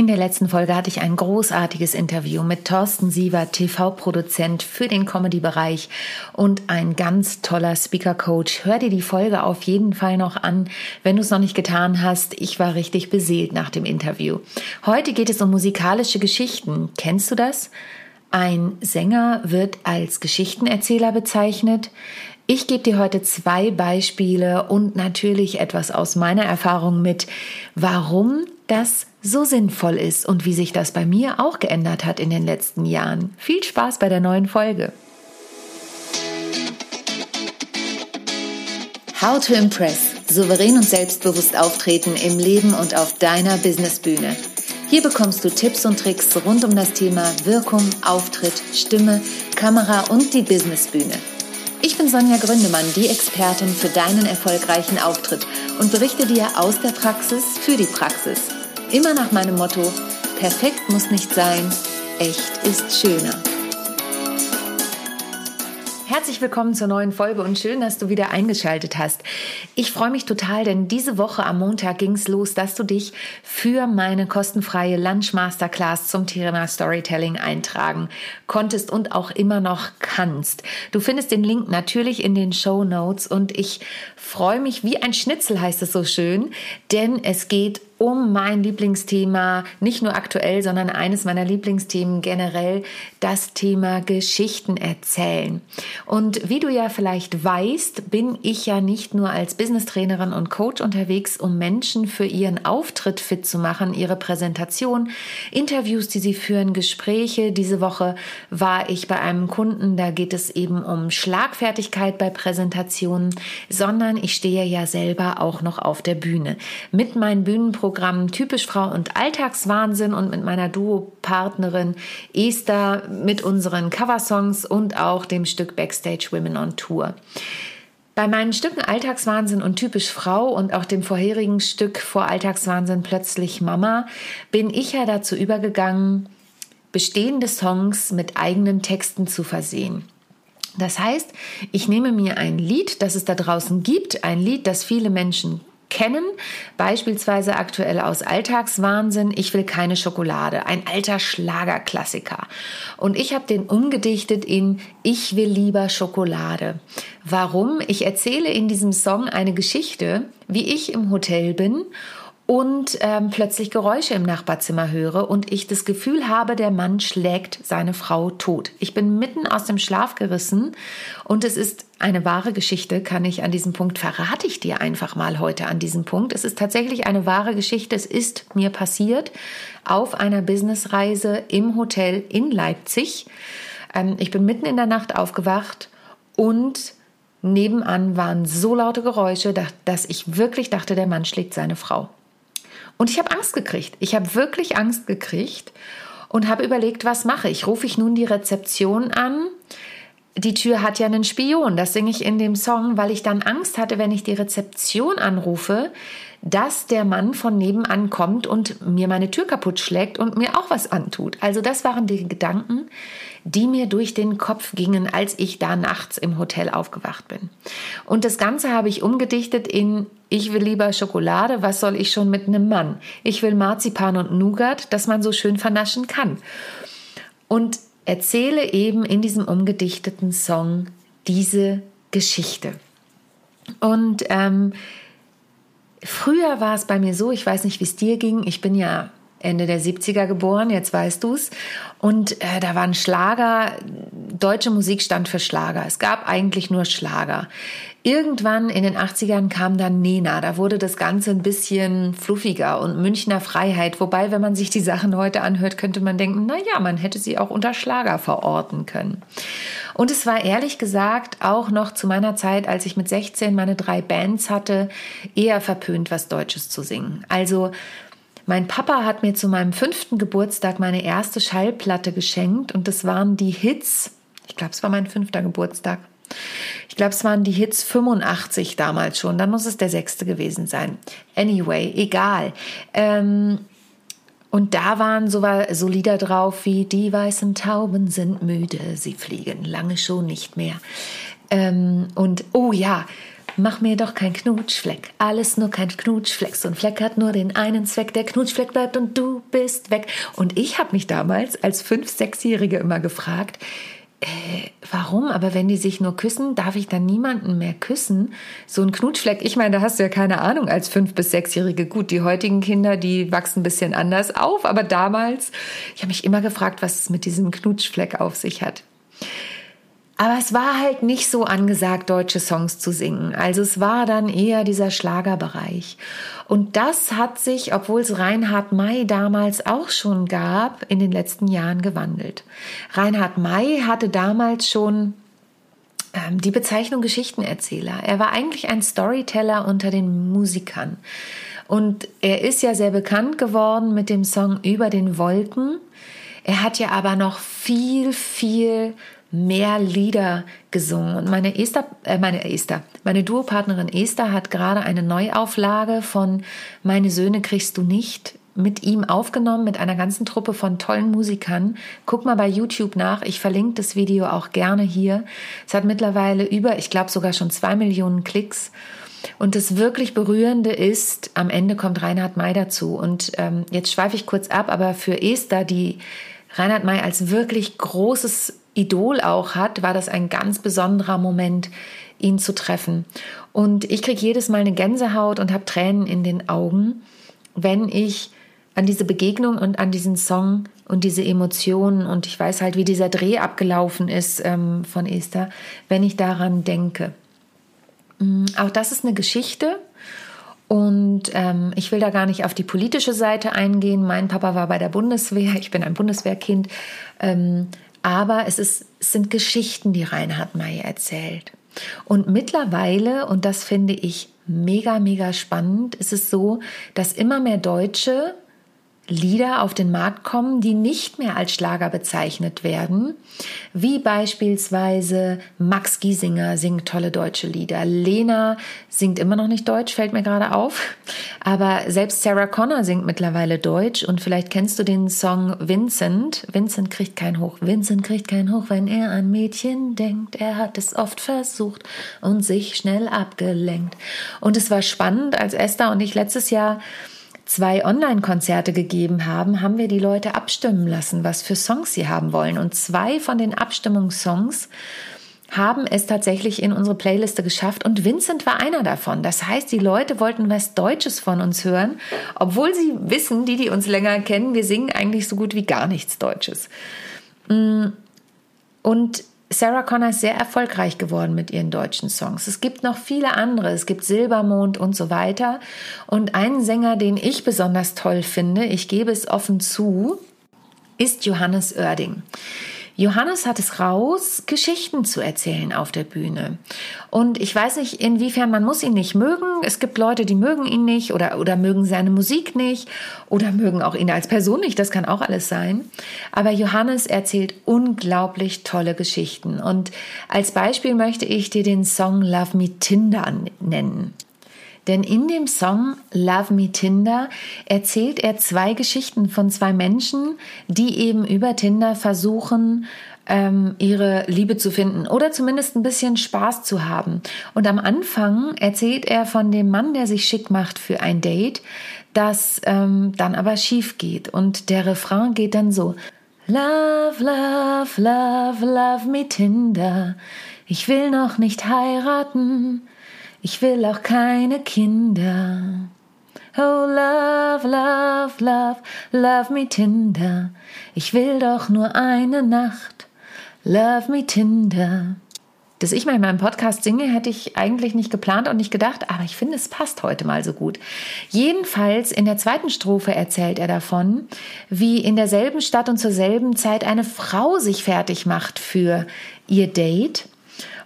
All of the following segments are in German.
In der letzten Folge hatte ich ein großartiges Interview mit Thorsten Siever, TV-Produzent für den Comedy-Bereich und ein ganz toller Speaker-Coach. Hör dir die Folge auf jeden Fall noch an, wenn du es noch nicht getan hast. Ich war richtig beseelt nach dem Interview. Heute geht es um musikalische Geschichten. Kennst du das? Ein Sänger wird als Geschichtenerzähler bezeichnet. Ich gebe dir heute zwei Beispiele und natürlich etwas aus meiner Erfahrung mit, warum das so sinnvoll ist und wie sich das bei mir auch geändert hat in den letzten Jahren. Viel Spaß bei der neuen Folge. How to Impress. Souverän und selbstbewusst auftreten im Leben und auf deiner Businessbühne. Hier bekommst du Tipps und Tricks rund um das Thema Wirkung, Auftritt, Stimme, Kamera und die Businessbühne. Ich bin Sonja Gründemann, die Expertin für deinen erfolgreichen Auftritt und berichte dir aus der Praxis für die Praxis. Immer nach meinem Motto, perfekt muss nicht sein, echt ist schöner. Herzlich willkommen zur neuen Folge und schön, dass du wieder eingeschaltet hast. Ich freue mich total, denn diese Woche am Montag ging es los, dass du dich für meine kostenfreie Lunch Masterclass zum Thema Storytelling eintragen konntest und auch immer noch kannst. Du findest den Link natürlich in den Show Notes und ich freue mich wie ein Schnitzel heißt es so schön, denn es geht um mein Lieblingsthema, nicht nur aktuell, sondern eines meiner Lieblingsthemen generell, das Thema Geschichten erzählen. Und wie du ja vielleicht weißt, bin ich ja nicht nur als Business-Trainerin und Coach unterwegs, um Menschen für ihren Auftritt fit zu machen, ihre Präsentation, Interviews, die sie führen, Gespräche. Diese Woche war ich bei einem Kunden, da geht es eben um Schlagfertigkeit bei Präsentationen, sondern ich stehe ja selber auch noch auf der Bühne. Mit meinen Bühnenprogrammen Programm Typisch Frau und Alltagswahnsinn und mit meiner Duo-Partnerin Esther mit unseren Coversongs und auch dem Stück Backstage Women on Tour. Bei meinen Stücken Alltagswahnsinn und Typisch Frau und auch dem vorherigen Stück vor Alltagswahnsinn Plötzlich Mama bin ich ja dazu übergegangen, bestehende Songs mit eigenen Texten zu versehen. Das heißt, ich nehme mir ein Lied, das es da draußen gibt, ein Lied, das viele Menschen kennen, beispielsweise aktuell aus Alltagswahnsinn, Ich will keine Schokolade, ein alter Schlagerklassiker. Und ich habe den umgedichtet in Ich will lieber Schokolade. Warum? Ich erzähle in diesem Song eine Geschichte, wie ich im Hotel bin und ähm, plötzlich Geräusche im Nachbarzimmer höre und ich das Gefühl habe, der Mann schlägt seine Frau tot. Ich bin mitten aus dem Schlaf gerissen und es ist eine wahre Geschichte, kann ich an diesem Punkt, verrate ich dir einfach mal heute an diesem Punkt. Es ist tatsächlich eine wahre Geschichte. Es ist mir passiert auf einer Businessreise im Hotel in Leipzig. Ähm, ich bin mitten in der Nacht aufgewacht und nebenan waren so laute Geräusche, dass ich wirklich dachte, der Mann schlägt seine Frau. Und ich habe Angst gekriegt. Ich habe wirklich Angst gekriegt und habe überlegt, was mache ich? Rufe ich nun die Rezeption an? Die Tür hat ja einen Spion, das singe ich in dem Song, weil ich dann Angst hatte, wenn ich die Rezeption anrufe, dass der Mann von nebenan kommt und mir meine Tür kaputt schlägt und mir auch was antut. Also das waren die Gedanken, die mir durch den Kopf gingen, als ich da nachts im Hotel aufgewacht bin. Und das Ganze habe ich umgedichtet in ich will lieber Schokolade, was soll ich schon mit einem Mann? Ich will Marzipan und Nougat, das man so schön vernaschen kann. Und erzähle eben in diesem umgedichteten Song diese Geschichte. Und ähm, Früher war es bei mir so, ich weiß nicht, wie es dir ging. Ich bin ja Ende der 70er geboren, jetzt weißt du's. Und äh, da waren Schlager, deutsche Musik stand für Schlager. Es gab eigentlich nur Schlager. Irgendwann in den 80ern kam dann Nena. Da wurde das Ganze ein bisschen fluffiger und Münchner Freiheit. Wobei, wenn man sich die Sachen heute anhört, könnte man denken, na ja, man hätte sie auch unter Schlager verorten können. Und es war ehrlich gesagt auch noch zu meiner Zeit, als ich mit 16 meine drei Bands hatte, eher verpönt, was Deutsches zu singen. Also, mein Papa hat mir zu meinem fünften Geburtstag meine erste Schallplatte geschenkt und das waren die Hits. Ich glaube, es war mein fünfter Geburtstag. Ich glaube, es waren die Hits 85 damals schon. Dann muss es der sechste gewesen sein. Anyway, egal. Ähm, und da waren so, so Lieder drauf wie Die weißen Tauben sind müde, sie fliegen lange schon nicht mehr. Ähm, und oh ja, mach mir doch kein Knutschfleck. Alles nur kein Knutschfleck. So ein Fleck hat nur den einen Zweck. Der Knutschfleck bleibt und du bist weg. Und ich habe mich damals als fünf, sechsjährige immer gefragt, äh, warum? Aber wenn die sich nur küssen, darf ich dann niemanden mehr küssen? So ein Knutschfleck, ich meine, da hast du ja keine Ahnung als fünf- bis sechsjährige. Gut, die heutigen Kinder, die wachsen ein bisschen anders auf, aber damals, ich habe mich immer gefragt, was es mit diesem Knutschfleck auf sich hat. Aber es war halt nicht so angesagt, deutsche Songs zu singen. Also es war dann eher dieser Schlagerbereich. Und das hat sich, obwohl es Reinhard May damals auch schon gab, in den letzten Jahren gewandelt. Reinhard May hatte damals schon ähm, die Bezeichnung Geschichtenerzähler. Er war eigentlich ein Storyteller unter den Musikern. Und er ist ja sehr bekannt geworden mit dem Song Über den Wolken. Er hat ja aber noch viel, viel mehr Lieder gesungen. Und meine Esther, äh, meine Esther, meine Duopartnerin Esther hat gerade eine Neuauflage von Meine Söhne kriegst du nicht mit ihm aufgenommen, mit einer ganzen Truppe von tollen Musikern. Guck mal bei YouTube nach. Ich verlinke das Video auch gerne hier. Es hat mittlerweile über, ich glaube sogar schon zwei Millionen Klicks. Und das wirklich Berührende ist, am Ende kommt Reinhard May dazu. Und ähm, jetzt schweife ich kurz ab, aber für Esther, die Reinhard May als wirklich großes Idol auch hat, war das ein ganz besonderer Moment, ihn zu treffen. Und ich kriege jedes Mal eine Gänsehaut und habe Tränen in den Augen, wenn ich an diese Begegnung und an diesen Song und diese Emotionen und ich weiß halt, wie dieser Dreh abgelaufen ist ähm, von Esther, wenn ich daran denke. Mm, auch das ist eine Geschichte und ähm, ich will da gar nicht auf die politische Seite eingehen. Mein Papa war bei der Bundeswehr, ich bin ein Bundeswehrkind. Ähm, aber es, ist, es sind Geschichten, die Reinhard May erzählt. Und mittlerweile, und das finde ich mega, mega spannend, ist es so, dass immer mehr Deutsche Lieder auf den Markt kommen, die nicht mehr als Schlager bezeichnet werden, wie beispielsweise Max Giesinger singt tolle deutsche Lieder, Lena singt immer noch nicht Deutsch, fällt mir gerade auf, aber selbst Sarah Connor singt mittlerweile Deutsch und vielleicht kennst du den Song Vincent. Vincent kriegt kein Hoch, Vincent kriegt kein Hoch, wenn er an Mädchen denkt. Er hat es oft versucht und sich schnell abgelenkt. Und es war spannend, als Esther und ich letztes Jahr zwei Online-Konzerte gegeben haben, haben wir die Leute abstimmen lassen, was für Songs sie haben wollen. Und zwei von den Abstimmungssongs haben es tatsächlich in unsere Playliste geschafft und Vincent war einer davon. Das heißt, die Leute wollten was Deutsches von uns hören, obwohl sie wissen, die, die uns länger kennen, wir singen eigentlich so gut wie gar nichts Deutsches. Mm. Und Sarah Connor ist sehr erfolgreich geworden mit ihren deutschen Songs. Es gibt noch viele andere. Es gibt Silbermond und so weiter. Und einen Sänger, den ich besonders toll finde, ich gebe es offen zu, ist Johannes Oerding. Johannes hat es raus, Geschichten zu erzählen auf der Bühne. Und ich weiß nicht, inwiefern man muss ihn nicht mögen. Es gibt Leute, die mögen ihn nicht oder, oder mögen seine Musik nicht oder mögen auch ihn als Person nicht. Das kann auch alles sein. Aber Johannes erzählt unglaublich tolle Geschichten. Und als Beispiel möchte ich dir den Song Love Me Tinder nennen. Denn in dem Song Love Me Tinder erzählt er zwei Geschichten von zwei Menschen, die eben über Tinder versuchen, ähm, ihre Liebe zu finden oder zumindest ein bisschen Spaß zu haben. Und am Anfang erzählt er von dem Mann, der sich schick macht für ein Date, das ähm, dann aber schief geht. Und der Refrain geht dann so. Love, love, love, love me Tinder. Ich will noch nicht heiraten. Ich will auch keine Kinder. Oh, love, love, love, love me Tinder. Ich will doch nur eine Nacht. Love me Tinder. Dass ich mal in meinem Podcast singe, hätte ich eigentlich nicht geplant und nicht gedacht, aber ich finde, es passt heute mal so gut. Jedenfalls in der zweiten Strophe erzählt er davon, wie in derselben Stadt und zur selben Zeit eine Frau sich fertig macht für ihr Date.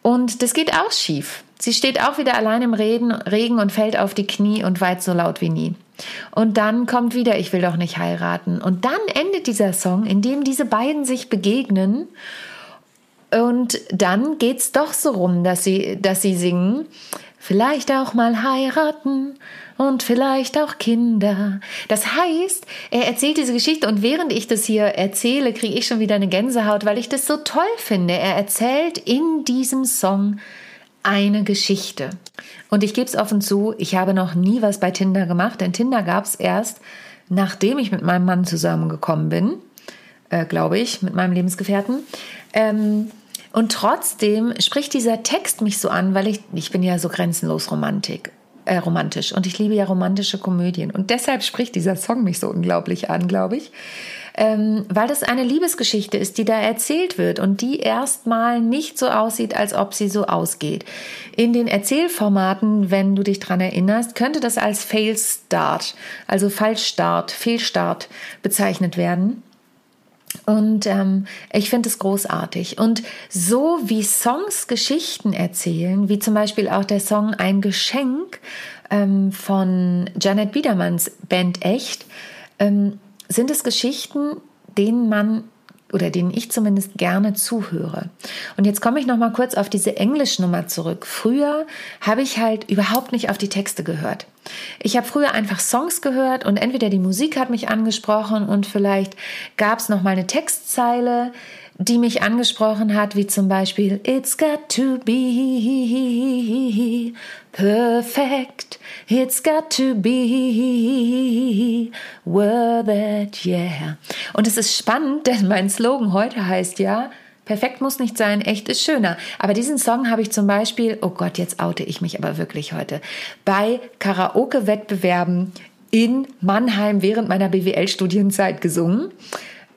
Und das geht auch schief. Sie steht auch wieder allein im Regen und fällt auf die Knie und weint so laut wie nie. Und dann kommt wieder, ich will doch nicht heiraten. Und dann endet dieser Song, in dem diese beiden sich begegnen. Und dann geht's doch so rum, dass sie, dass sie singen, vielleicht auch mal heiraten und vielleicht auch Kinder. Das heißt, er erzählt diese Geschichte und während ich das hier erzähle, kriege ich schon wieder eine Gänsehaut, weil ich das so toll finde. Er erzählt in diesem Song eine Geschichte. Und ich gebe es offen zu, ich habe noch nie was bei Tinder gemacht, denn Tinder gab es erst, nachdem ich mit meinem Mann zusammengekommen bin, äh, glaube ich, mit meinem Lebensgefährten. Ähm, und trotzdem spricht dieser Text mich so an, weil ich, ich bin ja so grenzenlos Romantik, äh, romantisch und ich liebe ja romantische Komödien. Und deshalb spricht dieser Song mich so unglaublich an, glaube ich ähm, weil das eine Liebesgeschichte ist, die da erzählt wird und die erstmal nicht so aussieht, als ob sie so ausgeht. In den Erzählformaten, wenn du dich dran erinnerst, könnte das als Fail Start, also Falschstart, Fehlstart bezeichnet werden. Und ähm, ich finde es großartig. Und so wie Songs Geschichten erzählen, wie zum Beispiel auch der Song Ein Geschenk ähm, von Janet Biedermanns Band Echt, ähm, sind es Geschichten, denen man oder denen ich zumindest gerne zuhöre. Und jetzt komme ich noch mal kurz auf diese Englischnummer zurück. Früher habe ich halt überhaupt nicht auf die Texte gehört. Ich habe früher einfach Songs gehört und entweder die Musik hat mich angesprochen und vielleicht gab es noch mal eine Textzeile, die mich angesprochen hat, wie zum Beispiel It's got to be perfect, it's got to be worth it, yeah. Und es ist spannend, denn mein Slogan heute heißt ja, Perfekt muss nicht sein, echt ist schöner. Aber diesen Song habe ich zum Beispiel, oh Gott, jetzt oute ich mich aber wirklich heute, bei Karaoke-Wettbewerben in Mannheim während meiner BWL-Studienzeit gesungen.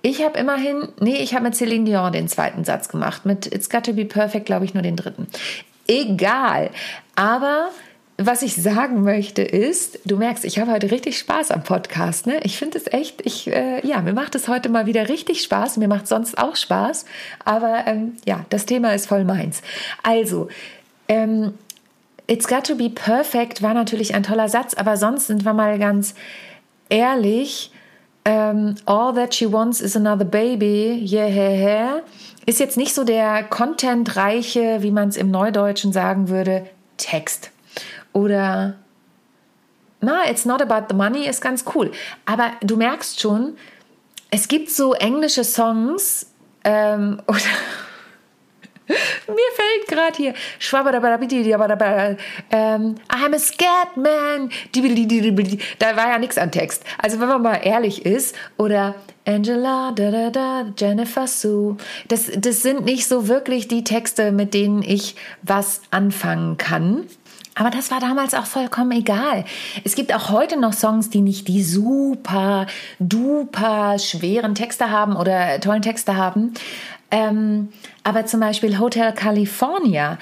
Ich habe immerhin, nee, ich habe mit Celine Dion den zweiten Satz gemacht. Mit It's Got to Be Perfect, glaube ich, nur den dritten. Egal. Aber was ich sagen möchte ist, du merkst, ich habe heute richtig Spaß am Podcast. Ne? Ich finde es echt, ich, äh, ja, mir macht es heute mal wieder richtig Spaß. Mir macht sonst auch Spaß. Aber ähm, ja, das Thema ist voll meins. Also, ähm, It's got to be perfect war natürlich ein toller Satz, aber sonst sind wir mal ganz ehrlich ähm, All That She Wants is Another Baby, yeah, yeah, yeah, ist jetzt nicht so der contentreiche, wie man es im Neudeutschen sagen würde, Text. Oder na, It's Not About the Money ist ganz cool. Aber du merkst schon, es gibt so englische Songs ähm, oder mir fällt gerade hier ähm, I'm a scared man. Da war ja nichts an Text. Also wenn man mal ehrlich ist oder Angela, da, da, da, Jennifer Sue. Das, das sind nicht so wirklich die Texte, mit denen ich was anfangen kann. Aber das war damals auch vollkommen egal. Es gibt auch heute noch Songs, die nicht die super, duper schweren Texte haben oder tollen Texte haben. Ähm, aber zum Beispiel Hotel California,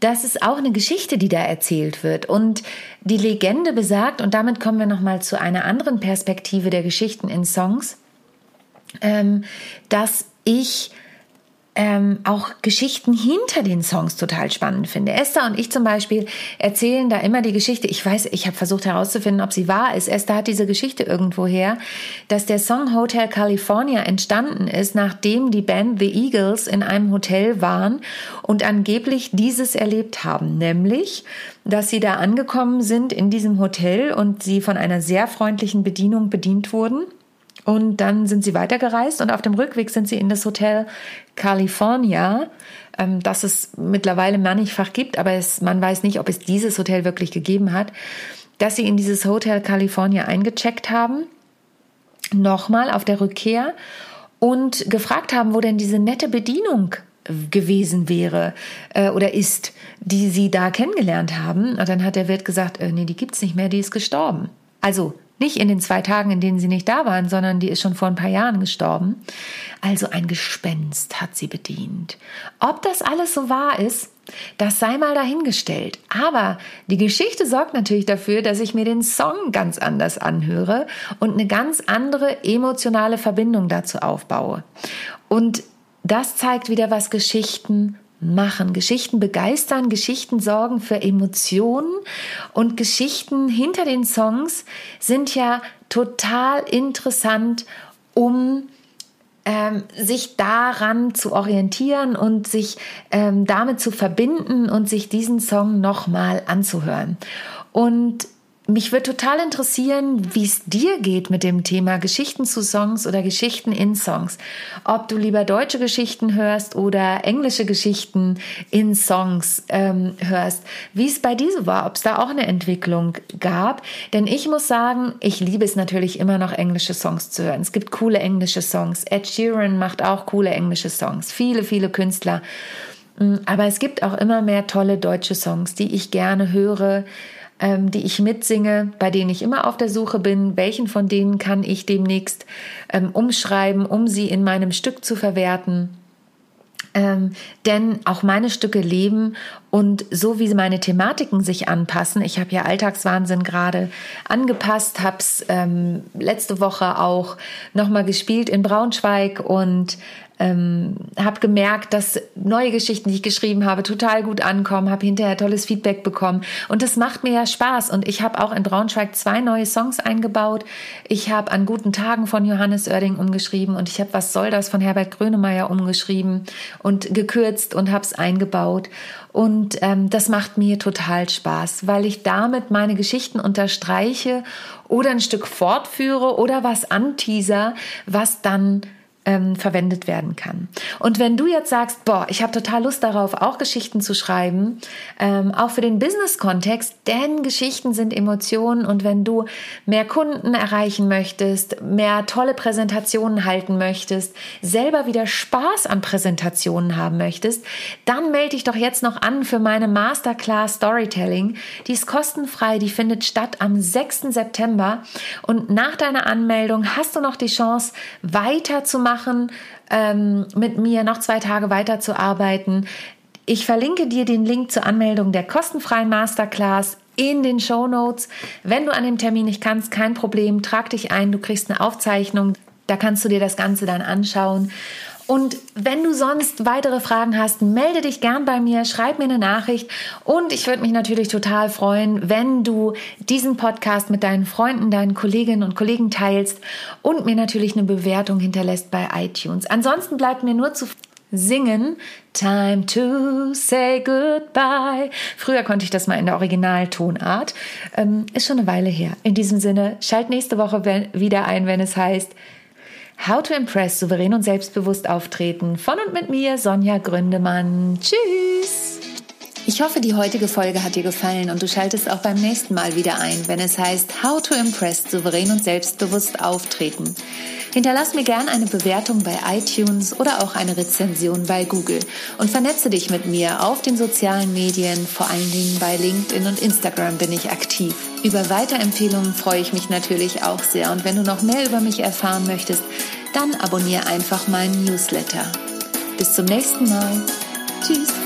das ist auch eine Geschichte, die da erzählt wird. Und die Legende besagt, und damit kommen wir nochmal zu einer anderen Perspektive der Geschichten in Songs, ähm, dass ich ähm, auch Geschichten hinter den Songs total spannend finde. Esther und ich zum Beispiel erzählen da immer die Geschichte. Ich weiß, ich habe versucht herauszufinden, ob sie wahr ist. Esther hat diese Geschichte irgendwo her, dass der Song Hotel California entstanden ist, nachdem die Band The Eagles in einem Hotel waren und angeblich dieses erlebt haben, nämlich dass sie da angekommen sind in diesem Hotel und sie von einer sehr freundlichen Bedienung bedient wurden und dann sind sie weitergereist und auf dem Rückweg sind sie in das Hotel California, ähm, das es mittlerweile mannigfach gibt, aber es, man weiß nicht, ob es dieses Hotel wirklich gegeben hat, dass sie in dieses Hotel California eingecheckt haben, nochmal auf der Rückkehr und gefragt haben, wo denn diese nette Bedienung gewesen wäre äh, oder ist, die sie da kennengelernt haben. Und dann hat der Wirt gesagt, äh, nee, die gibt's nicht mehr, die ist gestorben. Also nicht in den zwei Tagen, in denen sie nicht da waren, sondern die ist schon vor ein paar Jahren gestorben. Also ein Gespenst hat sie bedient. Ob das alles so wahr ist, das sei mal dahingestellt. Aber die Geschichte sorgt natürlich dafür, dass ich mir den Song ganz anders anhöre und eine ganz andere emotionale Verbindung dazu aufbaue. Und das zeigt wieder, was Geschichten machen. Geschichten begeistern, Geschichten sorgen für Emotionen und Geschichten hinter den Songs sind ja total interessant, um ähm, sich daran zu orientieren und sich ähm, damit zu verbinden und sich diesen Song nochmal anzuhören. Und mich würde total interessieren, wie es dir geht mit dem Thema Geschichten zu Songs oder Geschichten in Songs. Ob du lieber deutsche Geschichten hörst oder englische Geschichten in Songs ähm, hörst. Wie es bei dir so war, ob es da auch eine Entwicklung gab. Denn ich muss sagen, ich liebe es natürlich immer noch englische Songs zu hören. Es gibt coole englische Songs. Ed Sheeran macht auch coole englische Songs. Viele, viele Künstler. Mm, aber es gibt auch immer mehr tolle deutsche Songs, die ich gerne höre ähm, die ich mitsinge, bei denen ich immer auf der Suche bin, welchen von denen kann ich demnächst ähm, umschreiben, um sie in meinem Stück zu verwerten. Ähm, denn auch meine Stücke leben und so wie meine Thematiken sich anpassen, ich habe ja Alltagswahnsinn gerade angepasst, habe es ähm, letzte Woche auch nochmal gespielt in Braunschweig und ähm, habe gemerkt, dass neue Geschichten, die ich geschrieben habe, total gut ankommen, habe hinterher tolles Feedback bekommen. Und das macht mir ja Spaß. Und ich habe auch in Braunschweig zwei neue Songs eingebaut. Ich habe an guten Tagen von Johannes Oerding umgeschrieben und ich habe Was soll das von Herbert Grönemeyer umgeschrieben und gekürzt und habe es eingebaut. Und ähm, das macht mir total Spaß, weil ich damit meine Geschichten unterstreiche oder ein Stück fortführe oder was anteaser, was dann ähm, verwendet werden kann. Und wenn du jetzt sagst, boah, ich habe total Lust darauf, auch Geschichten zu schreiben, ähm, auch für den Business-Kontext, denn Geschichten sind Emotionen und wenn du mehr Kunden erreichen möchtest, mehr tolle Präsentationen halten möchtest, selber wieder Spaß an Präsentationen haben möchtest, dann melde dich doch jetzt noch an für meine Masterclass Storytelling. Die ist kostenfrei, die findet statt am 6. September und nach deiner Anmeldung hast du noch die Chance, weiterzumachen machen, ähm, mit mir noch zwei Tage weiterzuarbeiten. Ich verlinke dir den Link zur Anmeldung der kostenfreien Masterclass in den Show Notes. Wenn du an dem Termin nicht kannst, kein Problem, trag dich ein, du kriegst eine Aufzeichnung. Da kannst du dir das Ganze dann anschauen. Und wenn du sonst weitere Fragen hast, melde dich gern bei mir, schreib mir eine Nachricht und ich würde mich natürlich total freuen, wenn du diesen Podcast mit deinen Freunden, deinen Kolleginnen und Kollegen teilst und mir natürlich eine Bewertung hinterlässt bei iTunes. Ansonsten bleibt mir nur zu singen. Time to say goodbye. Früher konnte ich das mal in der Originaltonart. Ähm, ist schon eine Weile her. In diesem Sinne, schalt nächste Woche wieder ein, wenn es heißt, How to Impress souverän und selbstbewusst auftreten von und mit mir, Sonja Gründemann. Tschüss! Ich hoffe, die heutige Folge hat dir gefallen und du schaltest auch beim nächsten Mal wieder ein, wenn es heißt How to Impress souverän und selbstbewusst auftreten. Hinterlass mir gerne eine Bewertung bei iTunes oder auch eine Rezension bei Google und vernetze dich mit mir auf den sozialen Medien, vor allen Dingen bei LinkedIn und Instagram bin ich aktiv. Über Weiterempfehlungen freue ich mich natürlich auch sehr und wenn du noch mehr über mich erfahren möchtest, dann abonniere einfach meinen Newsletter. Bis zum nächsten Mal. Tschüss.